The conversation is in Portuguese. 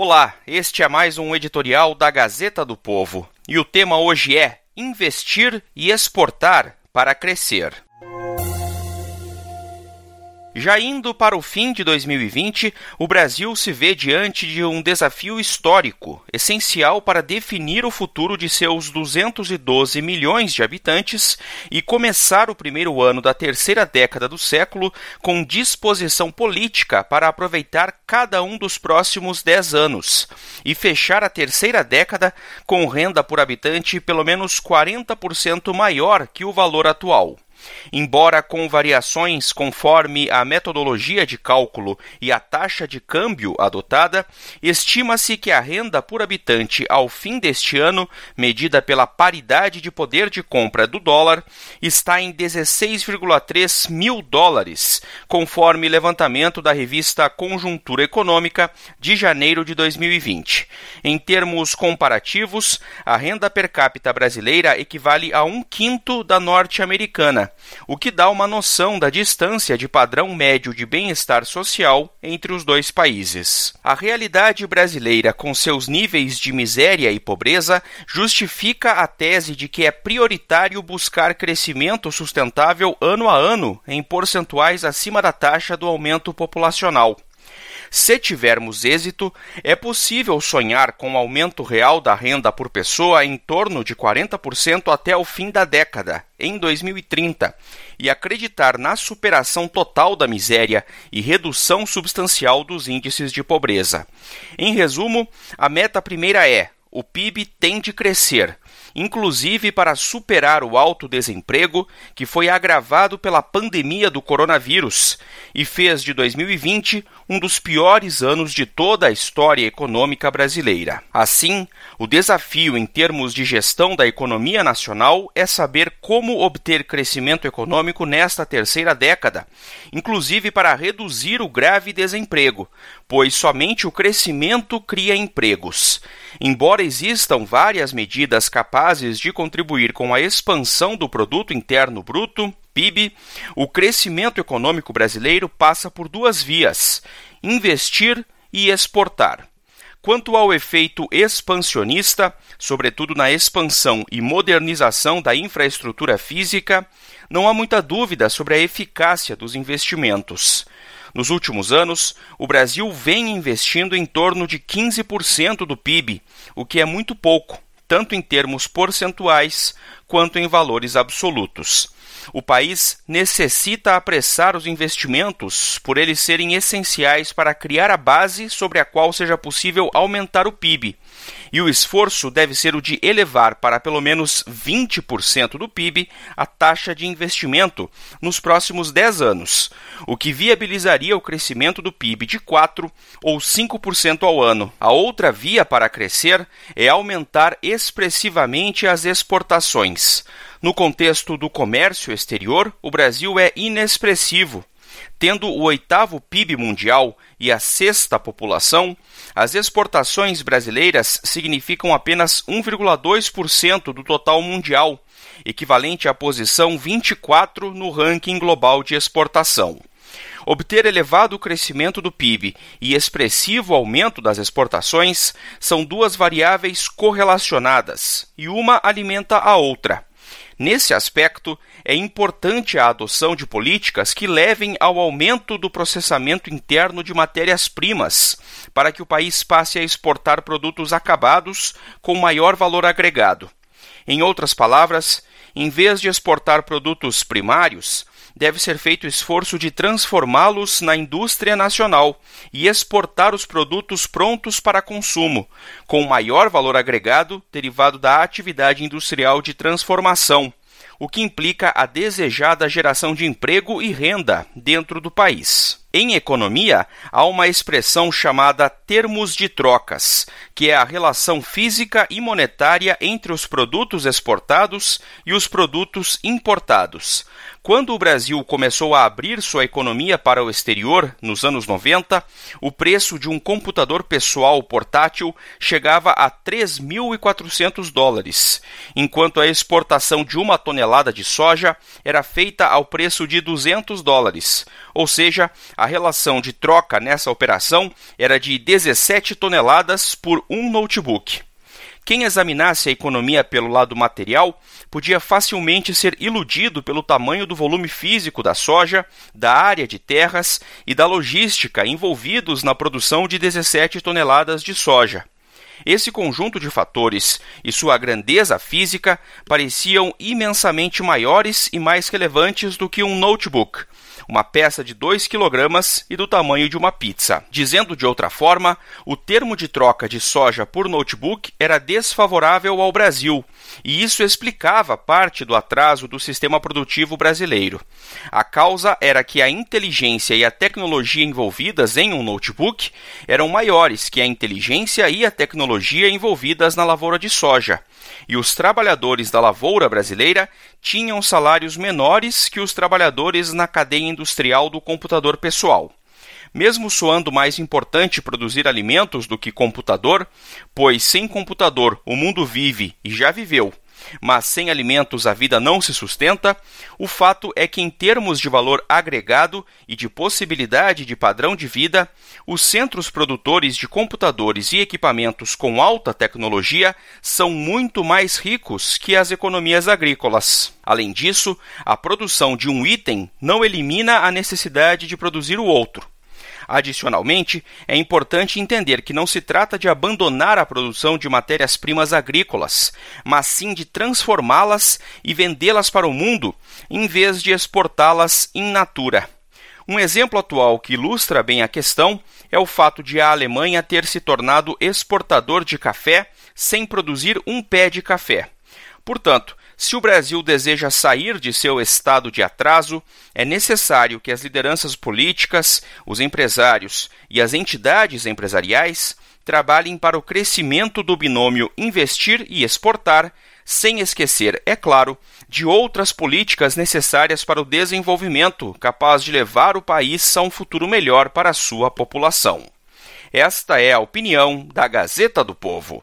Olá, este é mais um editorial da Gazeta do Povo e o tema hoje é investir e exportar para crescer. Já indo para o fim de 2020, o Brasil se vê diante de um desafio histórico, essencial para definir o futuro de seus 212 milhões de habitantes e começar o primeiro ano da terceira década do século com disposição política para aproveitar cada um dos próximos 10 anos e fechar a terceira década com renda por habitante pelo menos 40% maior que o valor atual. Embora com variações conforme a metodologia de cálculo e a taxa de câmbio adotada, estima-se que a renda por habitante ao fim deste ano, medida pela paridade de poder de compra do dólar, está em 16,3 mil dólares, conforme levantamento da revista Conjuntura Econômica de janeiro de 2020. Em termos comparativos, a renda per capita brasileira equivale a um quinto da norte-americana o que dá uma noção da distância de padrão médio de bem-estar social entre os dois países. A realidade brasileira, com seus níveis de miséria e pobreza, justifica a tese de que é prioritário buscar crescimento sustentável ano a ano em percentuais acima da taxa do aumento populacional. Se tivermos êxito, é possível sonhar com um aumento real da renda por pessoa em torno de 40% até o fim da década, em 2030, e acreditar na superação total da miséria e redução substancial dos índices de pobreza. Em resumo, a meta primeira é: o PIB tem de crescer inclusive para superar o alto desemprego que foi agravado pela pandemia do coronavírus e fez de 2020 um dos piores anos de toda a história econômica brasileira. Assim, o desafio em termos de gestão da economia nacional é saber como obter crescimento econômico nesta terceira década, inclusive para reduzir o grave desemprego, pois somente o crescimento cria empregos. Embora existam várias medidas capazes de contribuir com a expansão do produto interno bruto, PIB, o crescimento econômico brasileiro passa por duas vias: investir e exportar. Quanto ao efeito expansionista, sobretudo na expansão e modernização da infraestrutura física, não há muita dúvida sobre a eficácia dos investimentos. Nos últimos anos, o Brasil vem investindo em torno de 15% do PIB, o que é muito pouco, tanto em termos percentuais quanto em valores absolutos. O país necessita apressar os investimentos por eles serem essenciais para criar a base sobre a qual seja possível aumentar o PIB e o esforço deve ser o de elevar para pelo menos 20% do PIB a taxa de investimento nos próximos 10 anos, o que viabilizaria o crescimento do PIB de 4 ou 5% ao ano. A outra via para crescer é aumentar expressivamente as exportações. No contexto do comércio exterior, o Brasil é inexpressivo Tendo o oitavo PIB mundial e a sexta população, as exportações brasileiras significam apenas 1,2% do total mundial, equivalente à posição 24 no ranking global de exportação. Obter elevado crescimento do PIB e expressivo aumento das exportações são duas variáveis correlacionadas, e uma alimenta a outra. Nesse aspecto, é importante a adoção de políticas que levem ao aumento do processamento interno de matérias-primas, para que o país passe a exportar produtos acabados com maior valor agregado. Em outras palavras, em vez de exportar produtos primários, deve ser feito o esforço de transformá-los na indústria nacional e exportar os produtos prontos para consumo, com maior valor agregado derivado da atividade industrial de transformação, o que implica a desejada geração de emprego e renda dentro do país. Em economia, há uma expressão chamada termos de trocas, que é a relação física e monetária entre os produtos exportados e os produtos importados. Quando o Brasil começou a abrir sua economia para o exterior, nos anos 90, o preço de um computador pessoal portátil chegava a 3.400 dólares, enquanto a exportação de uma tonelada de soja era feita ao preço de 200 dólares, ou seja, a relação de troca nessa operação era de 17 toneladas por um notebook. Quem examinasse a economia pelo lado material podia facilmente ser iludido pelo tamanho do volume físico da soja, da área de terras e da logística envolvidos na produção de 17 toneladas de soja. Esse conjunto de fatores e sua grandeza física pareciam imensamente maiores e mais relevantes do que um notebook, uma peça de 2 kg e do tamanho de uma pizza. Dizendo de outra forma, o termo de troca de soja por notebook era desfavorável ao Brasil, e isso explicava parte do atraso do sistema produtivo brasileiro. A causa era que a inteligência e a tecnologia envolvidas em um notebook eram maiores que a inteligência e a tecnologia envolvidas na lavoura de soja e os trabalhadores da lavoura brasileira tinham salários menores que os trabalhadores na cadeia industrial do computador pessoal. Mesmo soando mais importante produzir alimentos do que computador, pois sem computador o mundo vive e já viveu, mas sem alimentos a vida não se sustenta, o fato é que, em termos de valor agregado e de possibilidade de padrão de vida, os centros produtores de computadores e equipamentos com alta tecnologia são muito mais ricos que as economias agrícolas. Além disso, a produção de um item não elimina a necessidade de produzir o outro. Adicionalmente, é importante entender que não se trata de abandonar a produção de matérias-primas agrícolas, mas sim de transformá-las e vendê-las para o mundo, em vez de exportá-las in natura. Um exemplo atual que ilustra bem a questão é o fato de a Alemanha ter se tornado exportador de café sem produzir um pé de café. Portanto, se o Brasil deseja sair de seu estado de atraso, é necessário que as lideranças políticas, os empresários e as entidades empresariais trabalhem para o crescimento do binômio investir e exportar, sem esquecer, é claro, de outras políticas necessárias para o desenvolvimento, capaz de levar o país a um futuro melhor para a sua população. Esta é a opinião da Gazeta do Povo.